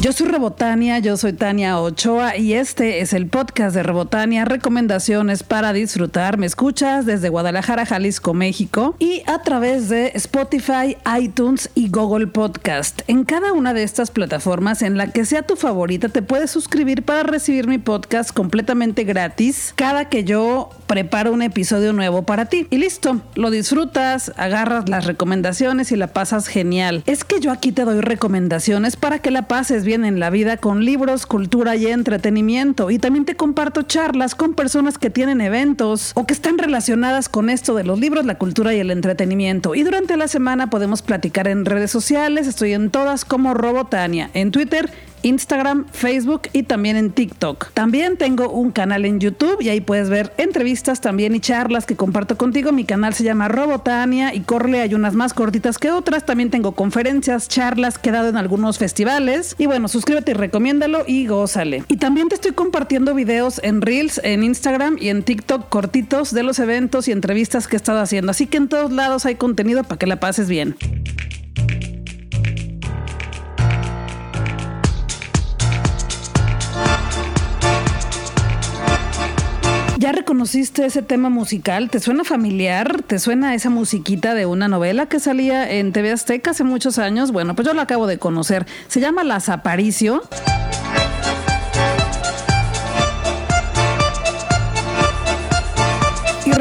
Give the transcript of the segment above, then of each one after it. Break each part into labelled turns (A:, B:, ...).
A: Yo soy Rebotania, yo soy Tania Ochoa y este es el podcast de Rebotania, recomendaciones para disfrutar. Me escuchas desde Guadalajara, Jalisco, México y a través de Spotify, iTunes y Google Podcast. En cada una de estas plataformas, en la que sea tu favorita, te puedes suscribir para recibir mi podcast completamente gratis cada que yo preparo un episodio nuevo para ti. Y listo, lo disfrutas, agarras las recomendaciones y la pasas genial. Es que yo aquí te doy recomendaciones para que la pases bien en la vida con libros, cultura y entretenimiento. Y también te comparto charlas con personas que tienen eventos o que están relacionadas con esto de los libros, la cultura y el entretenimiento. Y durante la semana podemos platicar en redes sociales. Estoy en todas como Robotania, en Twitter Instagram, Facebook y también en TikTok. También tengo un canal en YouTube y ahí puedes ver entrevistas también y charlas que comparto contigo. Mi canal se llama Robotania y corre, hay unas más cortitas que otras. También tengo conferencias, charlas que he dado en algunos festivales. Y bueno, suscríbete y recomiéndalo y gózale. Y también te estoy compartiendo videos en Reels, en Instagram y en TikTok cortitos de los eventos y entrevistas que he estado haciendo. Así que en todos lados hay contenido para que la pases bien. ¿Ya reconociste ese tema musical? ¿Te suena familiar? ¿Te suena esa musiquita de una novela que salía en TV Azteca hace muchos años? Bueno, pues yo la acabo de conocer. Se llama Las Aparicio.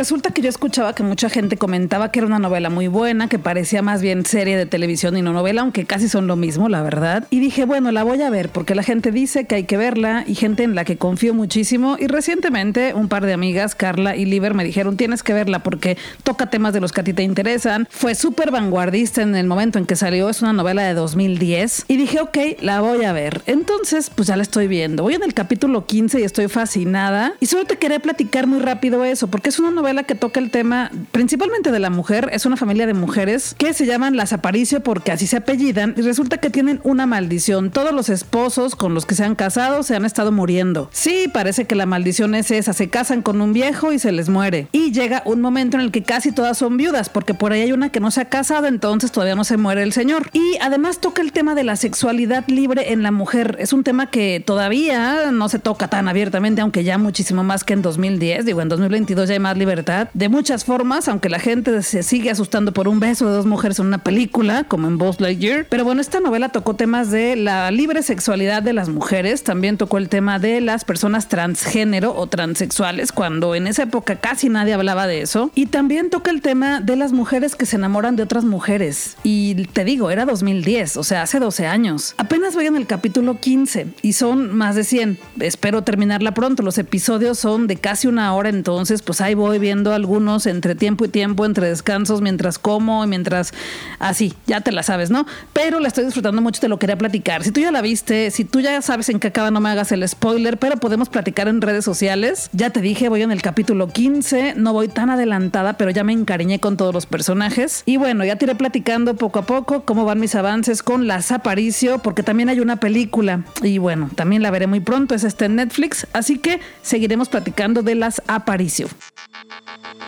A: Resulta que yo escuchaba que mucha gente comentaba que era una novela muy buena, que parecía más bien serie de televisión y no novela, aunque casi son lo mismo, la verdad. Y dije, bueno, la voy a ver porque la gente dice que hay que verla y gente en la que confío muchísimo. Y recientemente un par de amigas, Carla y Liber, me dijeron, tienes que verla porque toca temas de los que a ti te interesan. Fue súper vanguardista en el momento en que salió, es una novela de 2010. Y dije, ok, la voy a ver. Entonces, pues ya la estoy viendo. Voy en el capítulo 15 y estoy fascinada. Y solo te quería platicar muy rápido eso, porque es una novela que toca el tema principalmente de la mujer. Es una familia de mujeres que se llaman las Aparicio porque así se apellidan y resulta que tienen una maldición. Todos los esposos con los que se han casado se han estado muriendo. Sí, parece que la maldición es esa. Se casan con un viejo y se les muere. Y llega un momento en el que casi todas son viudas porque por ahí hay una que no se ha casado, entonces todavía no se muere el señor. Y además toca el tema de la sexualidad libre en la mujer. Es un tema que todavía no se toca tan abiertamente, aunque ya muchísimo más que en 2010. Digo, en 2022 ya hay más libertad de muchas formas, aunque la gente se sigue asustando por un beso de dos mujeres en una película, como en Buzz Lightyear. Pero bueno, esta novela tocó temas de la libre sexualidad de las mujeres, también tocó el tema de las personas transgénero o transexuales, cuando en esa época casi nadie hablaba de eso. Y también toca el tema de las mujeres que se enamoran de otras mujeres. Y te digo, era 2010, o sea, hace 12 años. Apenas voy en el capítulo 15 y son más de 100. Espero terminarla pronto. Los episodios son de casi una hora, entonces pues ahí voy viendo algunos entre tiempo y tiempo, entre descansos, mientras como y mientras así, ya te la sabes, ¿no? Pero la estoy disfrutando mucho, te lo quería platicar. Si tú ya la viste, si tú ya sabes en qué acaba, no me hagas el spoiler, pero podemos platicar en redes sociales. Ya te dije, voy en el capítulo 15, no voy tan adelantada, pero ya me encariñé con todos los personajes. Y bueno, ya te iré platicando poco a poco cómo van mis avances con Las Aparicio, porque también hay una película. Y bueno, también la veré muy pronto, es este en Netflix, así que seguiremos platicando de Las Aparicio.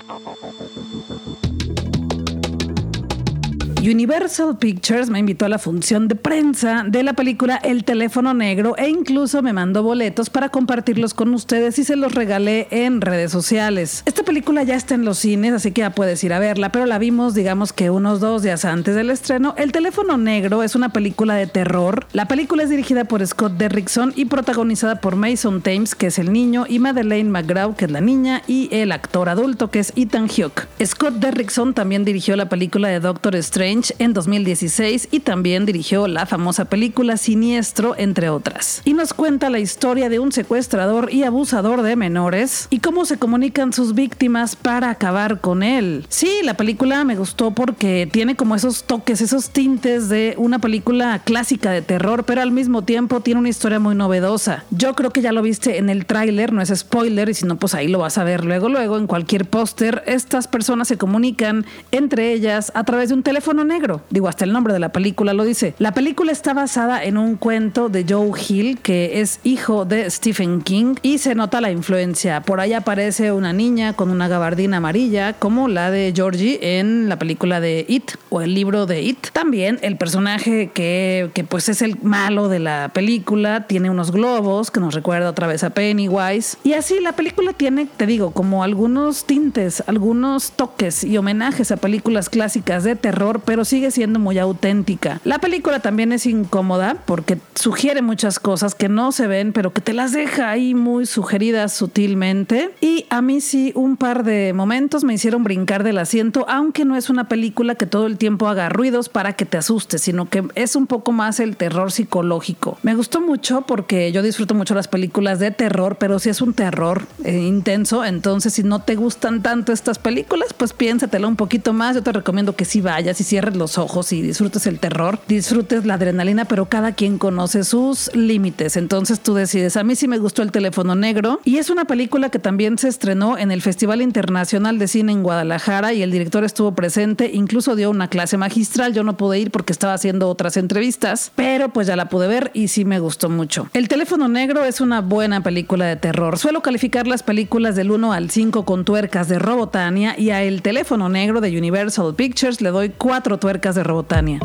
A: 好好好好好 Universal Pictures me invitó a la función de prensa de la película El teléfono negro e incluso me mandó boletos para compartirlos con ustedes y se los regalé en redes sociales. Esta película ya está en los cines, así que ya puedes ir a verla, pero la vimos digamos que unos dos días antes del estreno. El teléfono negro es una película de terror. La película es dirigida por Scott Derrickson y protagonizada por Mason Thames, que es el niño, y Madeleine McGraw, que es la niña, y el actor adulto, que es Ethan Hawke. Scott Derrickson también dirigió la película de Doctor Strange en 2016 y también dirigió la famosa película Siniestro, entre otras. Y nos cuenta la historia de un secuestrador y abusador de menores y cómo se comunican sus víctimas para acabar con él. Sí, la película me gustó porque tiene como esos toques, esos tintes de una película clásica de terror, pero al mismo tiempo tiene una historia muy novedosa. Yo creo que ya lo viste en el tráiler, no es spoiler, y si no, pues ahí lo vas a ver luego, luego, en cualquier póster. Estas personas se comunican entre ellas a través de un teléfono negro. Digo, hasta el nombre de la película lo dice. La película está basada en un cuento de Joe Hill, que es hijo de Stephen King, y se nota la influencia. Por ahí aparece una niña con una gabardina amarilla, como la de Georgie en la película de It o el libro de It. También el personaje que, que pues es el malo de la película tiene unos globos que nos recuerda otra vez a Pennywise. Y así la película tiene, te digo, como algunos tintes, algunos toques y homenajes a películas clásicas de terror, pero sigue siendo muy auténtica. La película también es incómoda porque sugiere muchas cosas que no se ven, pero que te las deja ahí muy sugeridas sutilmente. Y a mí sí, un par de momentos me hicieron brincar del asiento, aunque no es una película que todo el tiempo haga ruidos para que te asustes, sino que es un poco más el terror psicológico. Me gustó mucho porque yo disfruto mucho las películas de terror, pero si es un terror eh, intenso, entonces si no te gustan tanto estas películas, pues piénsatelo un poquito más. Yo te recomiendo que si vayas y los ojos y disfrutes el terror, disfrutes la adrenalina, pero cada quien conoce sus límites. Entonces tú decides. A mí sí me gustó el teléfono negro y es una película que también se estrenó en el Festival Internacional de Cine en Guadalajara y el director estuvo presente, incluso dio una clase magistral. Yo no pude ir porque estaba haciendo otras entrevistas, pero pues ya la pude ver y sí me gustó mucho. El teléfono negro es una buena película de terror. Suelo calificar las películas del 1 al 5 con tuercas de Robotania y a El teléfono negro de Universal Pictures le doy cuatro tuercas de Robotania.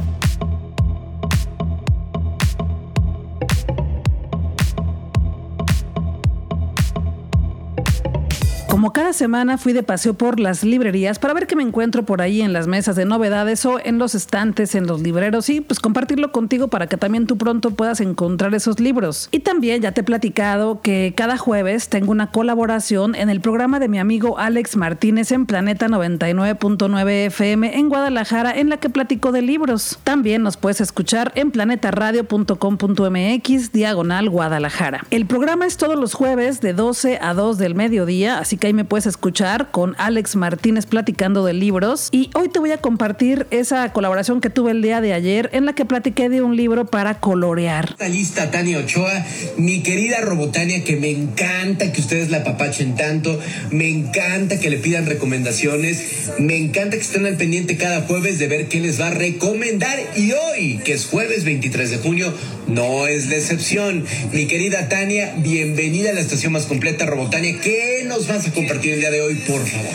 A: Como cada semana fui de paseo por las librerías para ver qué me encuentro por ahí en las mesas de novedades o en los estantes, en los libreros y pues compartirlo contigo para que también tú pronto puedas encontrar esos libros. Y también ya te he platicado que cada jueves tengo una colaboración en el programa de mi amigo Alex Martínez en Planeta 99.9 FM en Guadalajara en la que platico de libros. También nos puedes escuchar en planetaradio.com.mx diagonal Guadalajara. El programa es todos los jueves de 12 a 2 del mediodía, así que ahí me puedes escuchar con Alex Martínez platicando de libros. Y hoy te voy a compartir esa colaboración que tuve el día de ayer en la que platiqué de un libro para colorear.
B: Está lista Tania Ochoa, mi querida Robotania, que me encanta que ustedes la papachen tanto, me encanta que le pidan recomendaciones, me encanta que estén al pendiente cada jueves de ver qué les va a recomendar. Y hoy, que es jueves 23 de junio, no es la excepción. Mi querida Tania, bienvenida a la estación más completa, Robotania. ¿Qué nos vas a compartir el día de hoy, por favor?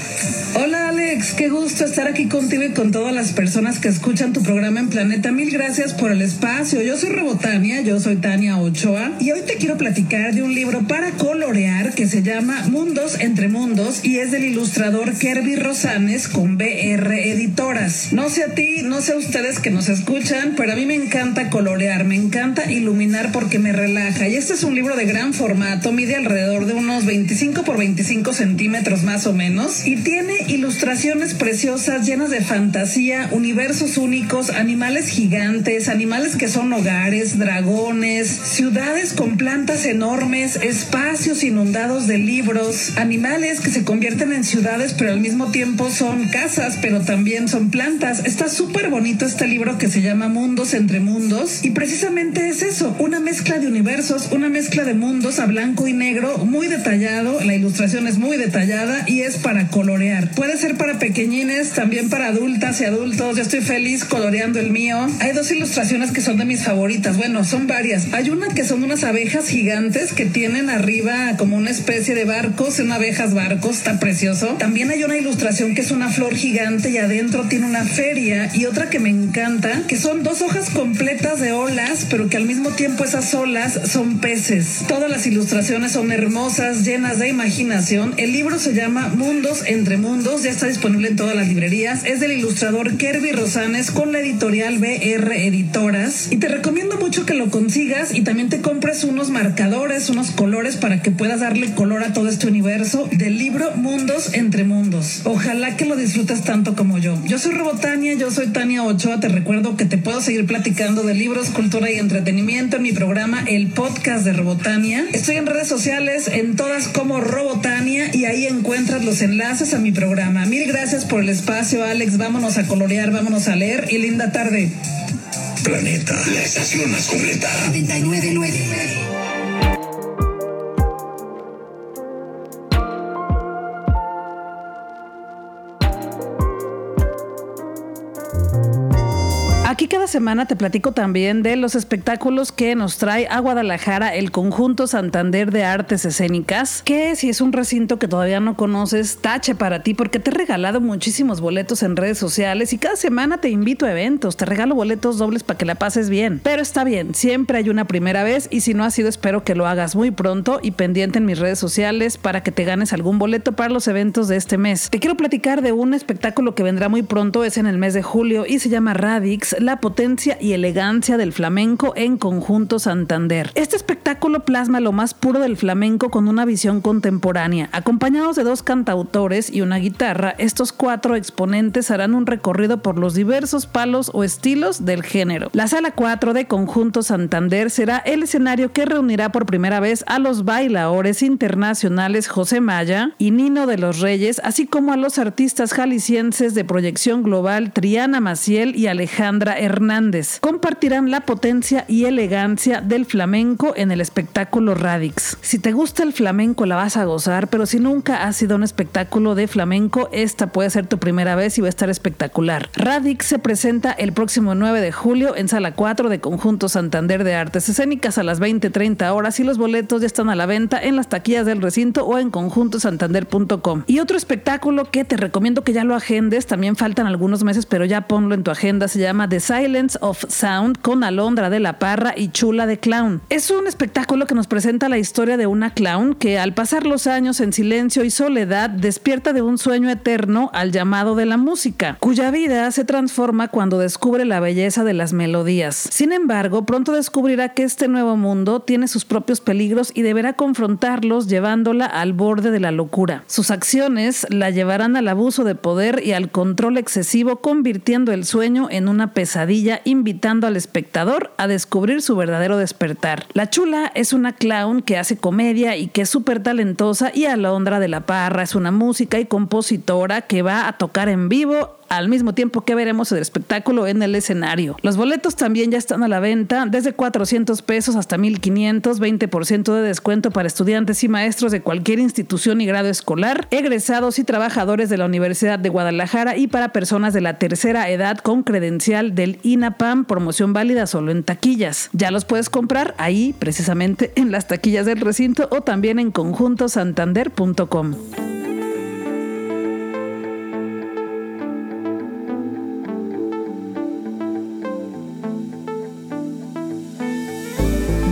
A: Hola Alex, qué gusto estar aquí contigo y con todas las personas que escuchan tu programa en Planeta. Mil gracias por el espacio. Yo soy Robotania, yo soy Tania Ochoa y hoy te quiero platicar de un libro para colorear que se llama Mundos entre Mundos y es del ilustrador Kerby Rosanes con BR Editoras. No sé a ti, no sé a ustedes que nos escuchan, pero a mí me encanta colorear, me encanta iluminar porque me relaja y este es un libro de gran formato, mide alrededor de unos 25 por 25 centímetros más o menos y tiene ilustraciones preciosas llenas de fantasía, universos únicos, animales gigantes, animales que son hogares, dragones, ciudades con plantas enormes, espacios inundados de libros, animales que se convierten en ciudades pero al mismo tiempo son casas pero también son plantas. Está súper bonito este libro que se llama Mundos entre Mundos y precisamente es eso, una mezcla de universos, una mezcla de mundos a blanco y negro, muy detallado, la ilustración es muy detallada y es para colorear. Puede ser para pequeñines, también para adultas y adultos. Yo estoy feliz coloreando el mío. Hay dos ilustraciones que son de mis favoritas. Bueno, son varias. Hay una que son unas abejas gigantes que tienen arriba como una especie de barcos, en abejas barcos, está precioso. También hay una ilustración que es una flor gigante y adentro tiene una feria y otra que me encanta, que son dos hojas completas de olas, pero que al mismo tiempo esas olas son peces. Todas las ilustraciones son hermosas, llenas de imaginación. El libro se llama Mundos entre Mundos, ya está disponible en todas las librerías. Es del ilustrador Kerby Rosanes con la editorial BR Editoras. Y te recomiendo mucho que lo consigas y también te compres unos marcadores, unos colores para que puedas darle color a todo este universo del libro Mundos entre Mundos. Ojalá que lo disfrutes tanto como yo. Yo soy Robotania, yo soy Tania Ochoa. Te recuerdo que te puedo seguir platicando de libros, cultura y entretenimiento en mi programa El Podcast de Robotania. Estoy en redes sociales, en todas como Robotania y ahí encuentras los enlaces a mi programa. Mil gracias por el espacio, Alex. Vámonos a colorear, vámonos a leer y linda tarde.
B: Planeta, la estación más completa.
C: 999.
A: Semana te platico también de los espectáculos que nos trae a Guadalajara el conjunto Santander de Artes Escénicas, que si es un recinto que todavía no conoces, tache para ti porque te he regalado muchísimos boletos en redes sociales y cada semana te invito a eventos, te regalo boletos dobles para que la pases bien. Pero está bien, siempre hay una primera vez y si no ha sido espero que lo hagas muy pronto y pendiente en mis redes sociales para que te ganes algún boleto para los eventos de este mes. Te quiero platicar de un espectáculo que vendrá muy pronto, es en el mes de julio y se llama Radix, la potencia y elegancia del flamenco en conjunto Santander. Este espectáculo plasma lo más puro del flamenco con una visión contemporánea. Acompañados de dos cantautores y una guitarra, estos cuatro exponentes harán un recorrido por los diversos palos o estilos del género. La sala 4 de Conjunto Santander será el escenario que reunirá por primera vez a los bailadores internacionales José Maya y Nino de los Reyes, así como a los artistas jaliscienses de proyección global Triana Maciel y Alejandra Hernández. Compartirán la potencia y elegancia del flamenco en el espectáculo Radix. Si te gusta el flamenco la vas a gozar, pero si nunca has sido un espectáculo de flamenco, esta puede ser tu primera vez y va a estar espectacular. Radix se presenta el próximo 9 de julio en sala 4 de Conjunto Santander de Artes Escénicas a las 20:30 horas y los boletos ya están a la venta en las taquillas del recinto o en conjuntosantander.com. Y otro espectáculo que te recomiendo que ya lo agendes, también faltan algunos meses, pero ya ponlo en tu agenda, se llama The Silence of Sound con Alondra de la Parra y Chula de Clown. Es un espectáculo que nos presenta la historia de una clown que al pasar los años en silencio y soledad despierta de un sueño eterno al llamado de la música, cuya vida se transforma cuando descubre la belleza de las melodías. Sin embargo, pronto descubrirá que este nuevo mundo tiene sus propios peligros y deberá confrontarlos llevándola al borde de la locura. Sus acciones la llevarán al abuso de poder y al control excesivo, convirtiendo el sueño en una pesadilla, invitando al espectador a descubrir su verdadero despertar. La chula es una clown que hace comedia y que es súper talentosa y Alondra de la Parra es una música y compositora que va a tocar en vivo al mismo tiempo que veremos el espectáculo en el escenario. Los boletos también ya están a la venta desde 400 pesos hasta 1500, 20% de descuento para estudiantes y maestros de cualquier institución y grado escolar, egresados y trabajadores de la Universidad de Guadalajara y para personas de la tercera edad con credencial del INAPAM, promoción válida solo en taquillas. Ya los puedes comprar ahí precisamente en las taquillas del recinto o también en conjuntosantander.com.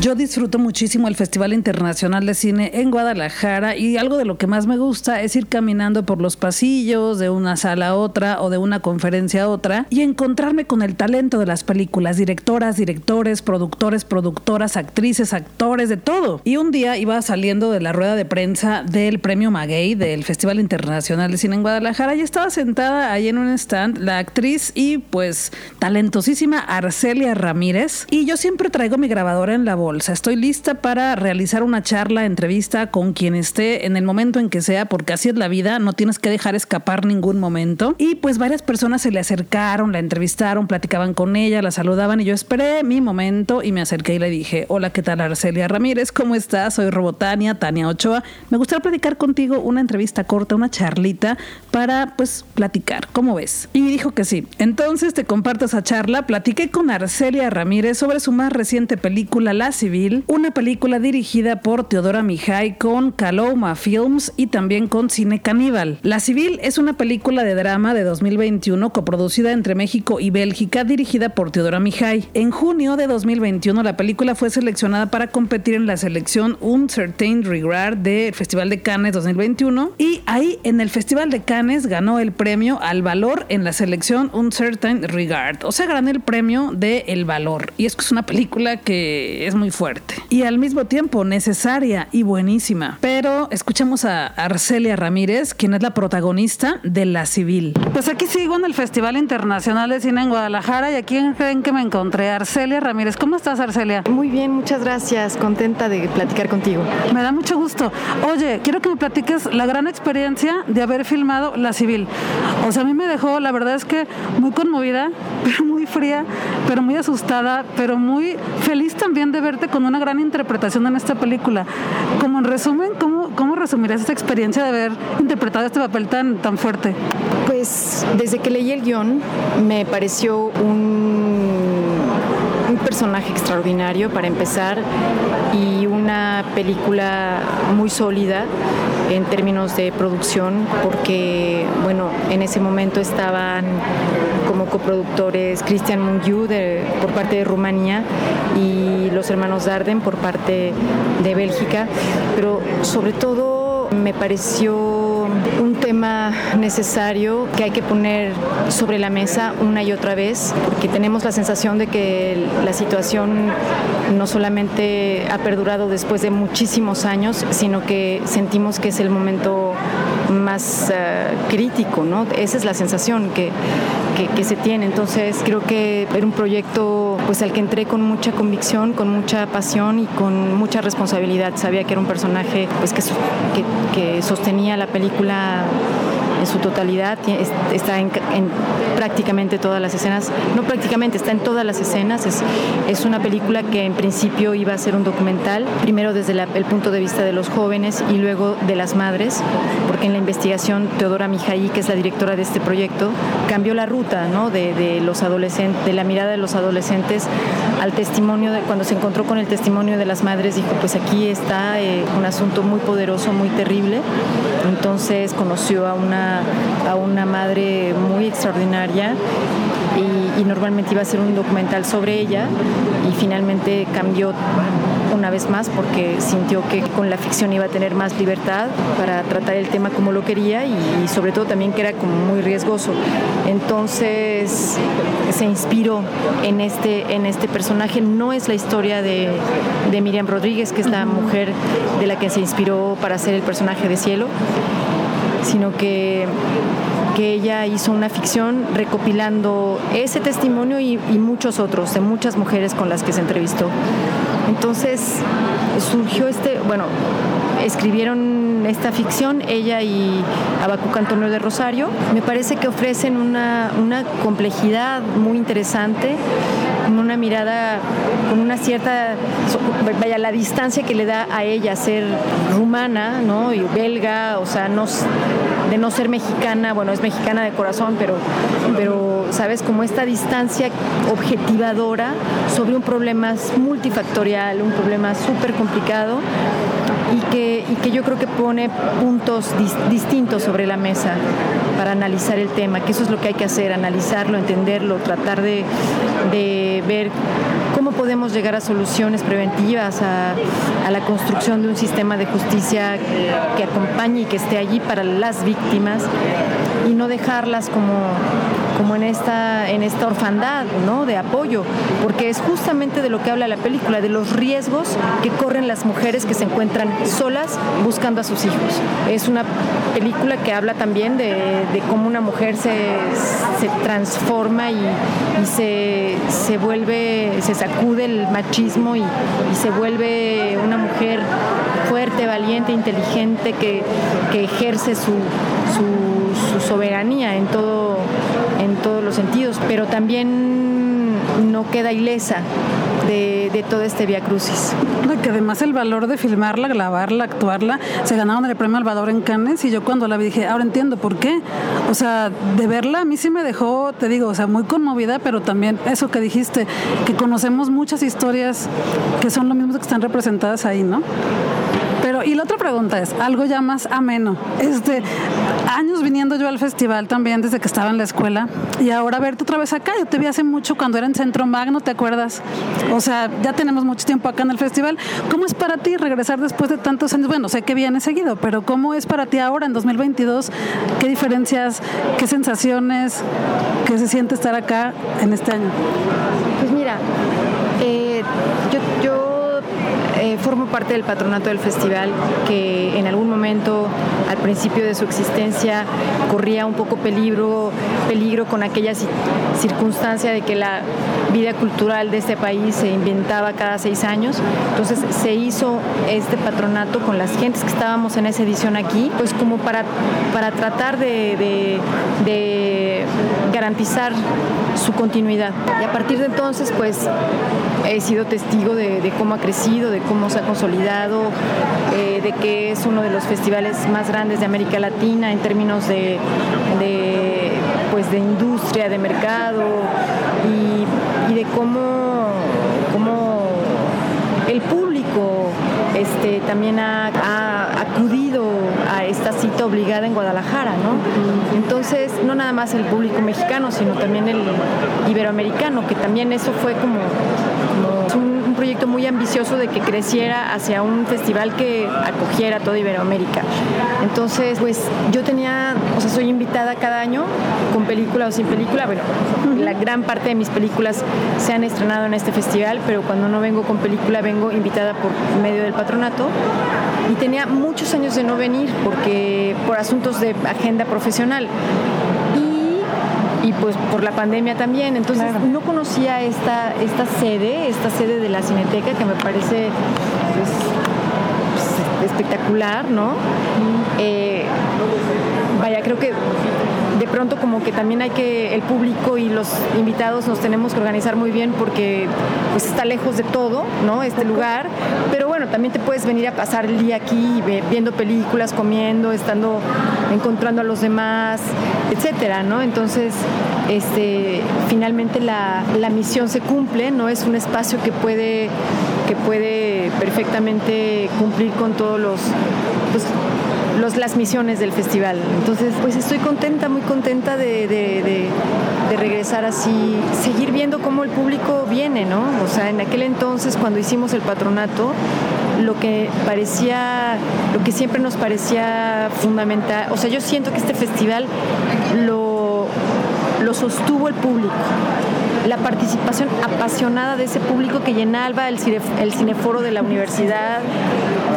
A: Yo disfruto muchísimo el Festival Internacional de Cine en Guadalajara y algo de lo que más me gusta es ir caminando por los pasillos de una sala a otra o de una conferencia a otra y encontrarme con el talento de las películas, directoras, directores, productores, productoras, actrices, actores, de todo. Y un día iba saliendo de la rueda de prensa del Premio Maguey del Festival Internacional de Cine en Guadalajara y estaba sentada ahí en un stand la actriz y pues talentosísima Arcelia Ramírez y yo siempre traigo mi grabadora en la Estoy lista para realizar una charla, entrevista con quien esté en el momento en que sea, porque así es la vida, no tienes que dejar escapar ningún momento. Y pues varias personas se le acercaron, la entrevistaron, platicaban con ella, la saludaban y yo esperé mi momento y me acerqué y le dije, hola, ¿qué tal Arcelia Ramírez? ¿Cómo estás? Soy Robotania, Tania Ochoa. Me gustaría platicar contigo una entrevista corta, una charlita para pues platicar. ¿Cómo ves? Y dijo que sí. Entonces te comparto esa charla. Platiqué con Arcelia Ramírez sobre su más reciente película Las Civil, una película dirigida por Teodora Mijay con Caloma Films y también con Cine Caníbal. La Civil es una película de drama de 2021 coproducida entre México y Bélgica dirigida por Teodora Mijay. En junio de 2021 la película fue seleccionada para competir en la selección Un Certain Regard del Festival de Cannes 2021 y ahí en el Festival de Cannes ganó el premio al valor en la selección Un Certain Regard. O sea, ganó el premio de El Valor. Y es que es una película que es muy fuerte y al mismo tiempo necesaria y buenísima. Pero escuchamos a Arcelia Ramírez, quien es la protagonista de La Civil. Pues aquí sigo en el Festival Internacional de Cine en Guadalajara y aquí creen que me encontré Arcelia Ramírez. ¿Cómo estás, Arcelia?
D: Muy bien, muchas gracias. Contenta de platicar contigo.
A: Me da mucho gusto. Oye, quiero que me platiques la gran experiencia de haber filmado La Civil. O sea, a mí me dejó, la verdad es que muy conmovida, pero muy fría, pero muy asustada, pero muy feliz también de ver con una gran interpretación en esta película. Como en resumen, ¿cómo, cómo resumirías esta experiencia de haber interpretado este papel tan, tan fuerte?
D: Pues desde que leí el guion me pareció un personaje extraordinario para empezar y una película muy sólida en términos de producción porque, bueno, en ese momento estaban como coproductores Christian Mungiu por parte de Rumanía y los hermanos Darden por parte de Bélgica, pero sobre todo me pareció un tema necesario que hay que poner sobre la mesa una y otra vez, porque tenemos la sensación de que la situación no solamente ha perdurado después de muchísimos años, sino que sentimos que es el momento más eh, crítico, ¿no? Esa es la sensación que, que, se tiene. Entonces creo que era un proyecto pues al que entré con mucha convicción, con mucha pasión y con mucha responsabilidad. Sabía que era un personaje pues que, que, que sostenía la película en su totalidad, está en, prácticamente todas las escenas, no prácticamente, está en todas las escenas, es, una película que en principio iba a ser un documental, primero desde el punto de vista de los jóvenes y luego de las madres, porque en la investigación Teodora Mijaí, que es la directora de este proyecto, cambió la ruta de, los adolescentes, de la mirada de los adolescentes al testimonio, de, cuando se encontró con el testimonio de las madres, dijo, pues aquí está eh, un asunto muy poderoso, muy terrible, entonces conoció a una a una madre muy extraordinaria y, normalmente iba a ser un documental sobre ella y finalmente cambió una vez más porque sintió que con la ficción iba a tener más libertad para tratar el tema como lo quería y, sobre todo también que era como muy riesgoso. Entonces se inspiró en este, en este personaje. No es la historia de, de Miriam Rodríguez, que es la mujer de la que se inspiró para hacer el personaje de Cielo sino que, que ella hizo una ficción recopilando ese testimonio y, muchos otros, de muchas mujeres con las que se entrevistó. Entonces surgió este, bueno, escribieron esta ficción, ella y Abacuc Antonio de Rosario. Me parece que ofrecen una complejidad muy interesante con una mirada, con una cierta, vaya, la distancia que le da a ella ser rumana, ¿no? Y belga, o sea, de no ser mexicana, bueno, es mexicana de corazón, pero, pero, ¿sabes? Como esta distancia objetivadora sobre un problema multifactorial, un problema súper complicado y que, y que yo creo que pone puntos distintos sobre la mesa para analizar el tema, que eso es lo que hay que hacer, analizarlo, entenderlo, tratar de, de ver cómo podemos llegar a soluciones preventivas, a, a, la construcción de un sistema de justicia que acompañe y que esté allí para las víctimas y no dejarlas como como en esta, en esta orfandad ¿no? de apoyo, porque es justamente de lo que habla la película, de los riesgos que corren las mujeres que se encuentran solas buscando a sus hijos. Es una película que habla también de, cómo una mujer se, se transforma y, se, se, vuelve, se sacude el machismo y, se vuelve una mujer fuerte, valiente, inteligente, que, ejerce su, su soberanía en todo los sentidos, pero también no queda ilesa de, todo este Via Crucis.
A: Que además el valor de filmarla, grabarla, actuarla, se ganaron el premio Alvador en Cannes y yo cuando la vi dije, ahora entiendo por qué. O sea, de verla a mí sí me dejó, te digo, o sea, muy conmovida, pero también eso que dijiste, que conocemos muchas historias que son lo mismo que están representadas ahí, ¿no? Pero, y la otra pregunta es, algo ya más ameno. Este, años viniendo yo al festival también desde que estaba en la escuela y ahora verte otra vez acá. Yo te vi hace mucho cuando era en Centro Magno, ¿te acuerdas? O sea, ya tenemos mucho tiempo acá en el festival. ¿Cómo es para ti regresar después de tantos años? Bueno, sé que viene seguido, pero ¿cómo es para ti ahora en 2022? ¿Qué diferencias, qué sensaciones, qué se siente estar acá en este año?
D: Pues mira, eh, yo, yo eh, formo parte del patronato del festival que en algún momento al principio de su existencia corría un poco peligro, peligro con aquella circunstancia de que la vida cultural de este país se inventaba cada seis años. Entonces se hizo este patronato con las gentes que estábamos en esa edición aquí, pues como para, para tratar de, de garantizar su continuidad. Y a partir de entonces, pues he sido testigo de, cómo ha crecido, de cómo se ha consolidado, eh, de que es uno de los festivales más grandes de América Latina en términos de, pues de industria, de mercado y, de cómo cómo el público este, también ha, ha, acudido a esta cita obligada en Guadalajara, ¿no? Entonces, no nada más el público mexicano, sino también el iberoamericano, que también eso fue como, proyecto muy ambicioso de que creciera hacia un festival que acogiera toda Iberoamérica. Entonces, pues yo tenía, o sea, soy invitada cada año con película o sin película. Bueno, la gran parte de mis películas se han estrenado en este festival, pero cuando no vengo con película vengo invitada por medio del patronato. Y tenía muchos años de no venir porque por asuntos de agenda profesional y pues por la pandemia también. Entonces no conocía esta, esta sede, esta sede de la Cineteca que me parece pues, pues, espectacular, ¿no? Eh, vaya, creo que de pronto como que también hay que, el público y los invitados nos tenemos que organizar muy bien porque pues está lejos de todo, ¿no? Este lugar, pero bueno, también te puedes venir a pasar el día aquí viendo películas, comiendo, estando, encontrando a los demás, etcétera, ¿no? Entonces, este, finalmente la, la misión se cumple, ¿no? Es un espacio que puede, que puede perfectamente cumplir con todos los, pues, los, las misiones del festival. Entonces, pues estoy contenta, muy contenta de, de, regresar así, seguir viendo cómo el público viene, ¿no? O sea, en aquel entonces, cuando hicimos el patronato, lo que parecía, lo que siempre nos parecía fundamental, o sea, yo siento que este festival lo, lo sostuvo el público la participación apasionada de ese público que llenaba el, cineforo de la universidad,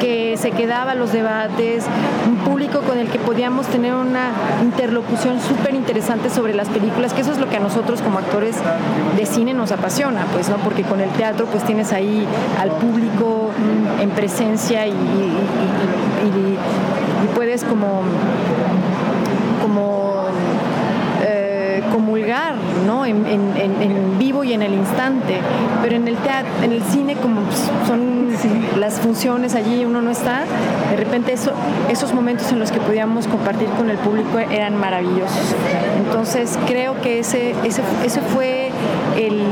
D: que se quedaba a los debates, un público con el que podíamos tener una interlocución súper interesante sobre las películas, que eso es lo que a nosotros como actores de cine nos apasiona, pues, ¿no? Porque con el teatro pues tienes ahí al público en presencia y, puedes como ¿no? En, vivo y en el instante. Pero en el teatro, en el cine, como pues, son las funciones allí, uno no está, de repente eso, esos momentos en los que podíamos compartir con el público eran maravillosos. Entonces creo que ese, ese, ese fue el.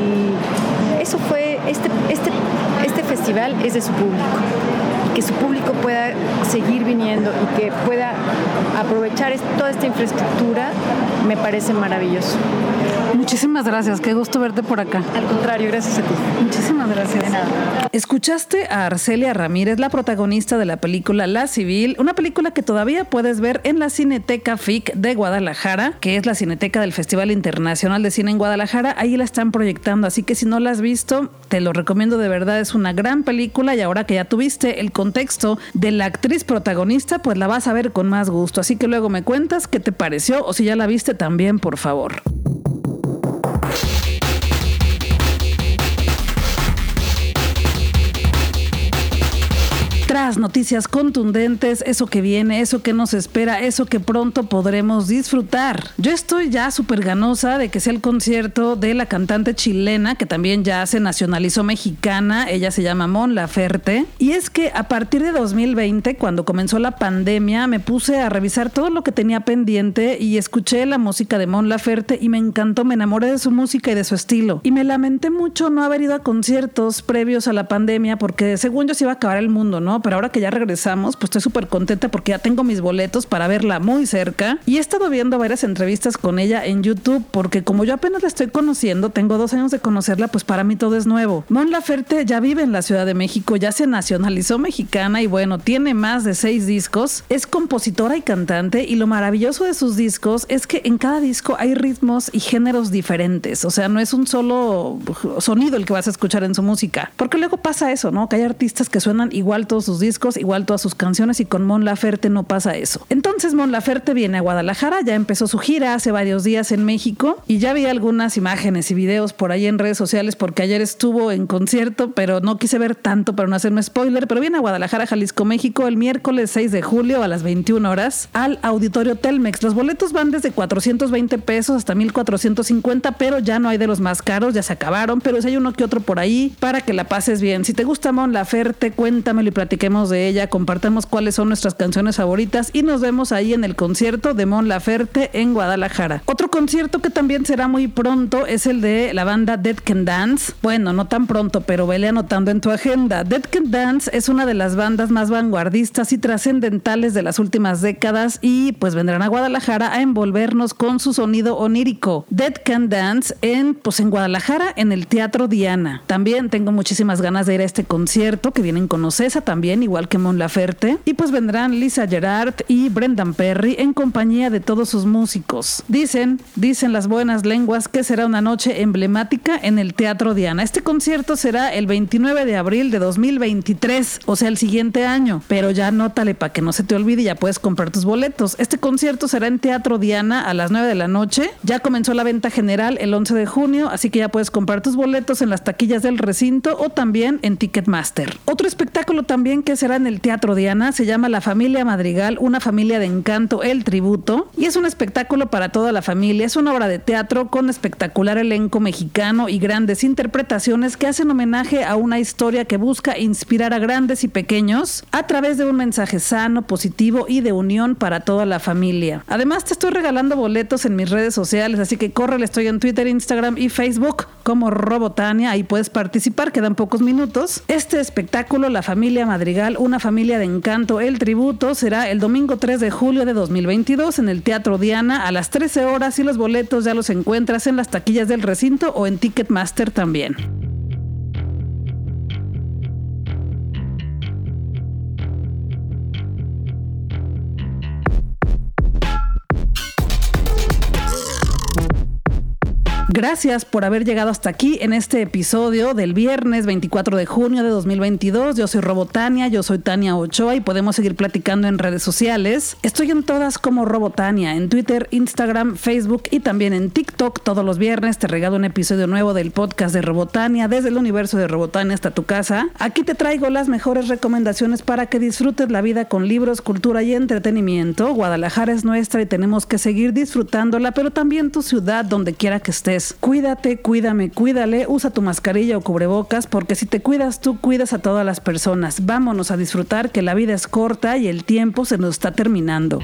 D: Eso fue. Este, este, este festival es de su público que su público pueda seguir viniendo y que pueda aprovechar toda esta infraestructura, me parece maravilloso.
A: Muchísimas gracias, qué gusto verte por acá.
D: Al contrario, gracias a ti.
A: Muchísimas gracias.
D: De nada.
A: Escuchaste a Arcelia Ramírez, la protagonista de la película La Civil, una película que todavía puedes ver en la Cineteca FIC de Guadalajara, que es la Cineteca del Festival Internacional de Cine en Guadalajara. Ahí la están proyectando, así que si no la has visto, te lo recomiendo de verdad. Es una gran película y ahora que ya tuviste el contexto de la actriz protagonista, pues la vas a ver con más gusto. Así que luego me cuentas qué te pareció o si ya la viste también, por favor. Tras noticias contundentes, eso que viene, eso que nos espera, eso que pronto podremos disfrutar. Yo estoy ya súper ganosa de que sea el concierto de la cantante chilena, que también ya se nacionalizó mexicana, ella se llama Mon Laferte. Y es que a partir de 2020, cuando comenzó la pandemia, me puse a revisar todo lo que tenía pendiente y escuché la música de Mon Laferte y me encantó, me enamoré de su música y de su estilo. Y me lamenté mucho no haber ido a conciertos previos a la pandemia porque según yo se iba a acabar el mundo, ¿no? Pero ahora que ya regresamos, pues estoy súper contenta porque ya tengo mis boletos para verla muy cerca. Y he estado viendo varias entrevistas con ella en YouTube porque como yo apenas la estoy conociendo, tengo dos años de conocerla, pues para mí todo es nuevo. Mon Laferte ya vive en la Ciudad de México, ya se nacionalizó mexicana y bueno, tiene más de seis discos. Es compositora y cantante y lo maravilloso de sus discos es que en cada disco hay ritmos y géneros diferentes. O sea, no es un solo sonido el que vas a escuchar en su música. Porque luego pasa eso, ¿no? Que hay artistas que suenan igual todos sus discos, igual todas sus canciones y con Mon Laferte no pasa eso. Entonces Mon Laferte viene a Guadalajara, ya empezó su gira hace varios días en México y ya vi algunas imágenes y videos por ahí en redes sociales porque ayer estuvo en concierto, pero no quise ver tanto para no hacerme spoiler, pero viene a Guadalajara, Jalisco, México el miércoles 6 de julio a las 21 horas al Auditorio Telmex. Los boletos van desde 420 pesos hasta 1450, pero ya no hay de los más caros, ya se acabaron, pero si hay uno que otro por ahí para que la pases bien. Si te gusta Mon Laferte, cuéntamelo y platicamos platiquemos de ella, compartamos cuáles son nuestras canciones favoritas y nos vemos ahí en el concierto de Mon Laferte en Guadalajara. Otro concierto que también será muy pronto es el de la banda Dead Can Dance. Bueno, no tan pronto, pero vele anotando en tu agenda. Dead Can Dance es una de las bandas más vanguardistas y trascendentales de las últimas décadas y pues vendrán a Guadalajara a envolvernos con su sonido onírico. Dead Can Dance en pues en Guadalajara en el Teatro Diana. También tengo muchísimas ganas de ir a este concierto que vienen con Ocesa también, igual que Mon Laferte. Y pues vendrán Lisa Gerard y Brendan Perry en compañía de todos sus músicos. Dicen, dicen las buenas lenguas que será una noche emblemática en el Teatro Diana. Este concierto será el 29 de abril de 2023, o sea, el siguiente año. Pero ya nótale para que no se te olvide, ya puedes comprar tus boletos. Este concierto será en Teatro Diana a las 9 de la noche. Ya comenzó la venta general el 11 de junio, así que ya puedes comprar tus boletos en las taquillas del recinto o también en Ticketmaster. Otro espectáculo también que será en el Teatro Diana se llama La Familia Madrigal, una familia de encanto, el tributo, y es un espectáculo para toda la familia. Es una obra de teatro con espectacular elenco mexicano y grandes interpretaciones que hacen homenaje a una historia que busca inspirar a grandes y pequeños a través de un mensaje sano, positivo y de unión para toda la familia. Además, te estoy regalando boletos en mis redes sociales, así que corre, estoy en Twitter, Instagram y Facebook como Robotania, ahí puedes participar, quedan pocos minutos. Este espectáculo, La Familia Madrigal, una familia de encanto, el tributo, será el domingo 3 de julio de 2022 en el Teatro Diana a las 13 horas y los boletos ya los encuentras en las taquillas del recinto o en Ticketmaster también. Gracias por haber llegado hasta aquí en este episodio del viernes 24 de junio de 2022. Yo soy Robotania, yo soy Tania Ochoa y podemos seguir platicando en redes sociales. Estoy en todas como Robotania, en Twitter, Instagram, Facebook y también en TikTok. Todos los viernes te regalo un episodio nuevo del podcast de Robotania desde el universo de Robotania hasta tu casa. Aquí te traigo las mejores recomendaciones para que disfrutes la vida con libros, cultura y entretenimiento. Guadalajara es nuestra y tenemos que seguir disfrutándola, pero también tu ciudad donde quiera que estés cuídate, cuídame, cuídale, usa tu mascarilla o cubrebocas, porque si te cuidas tú, cuidas a todas las personas. Vámonos a disfrutar que la vida es corta y el tiempo se nos está terminando.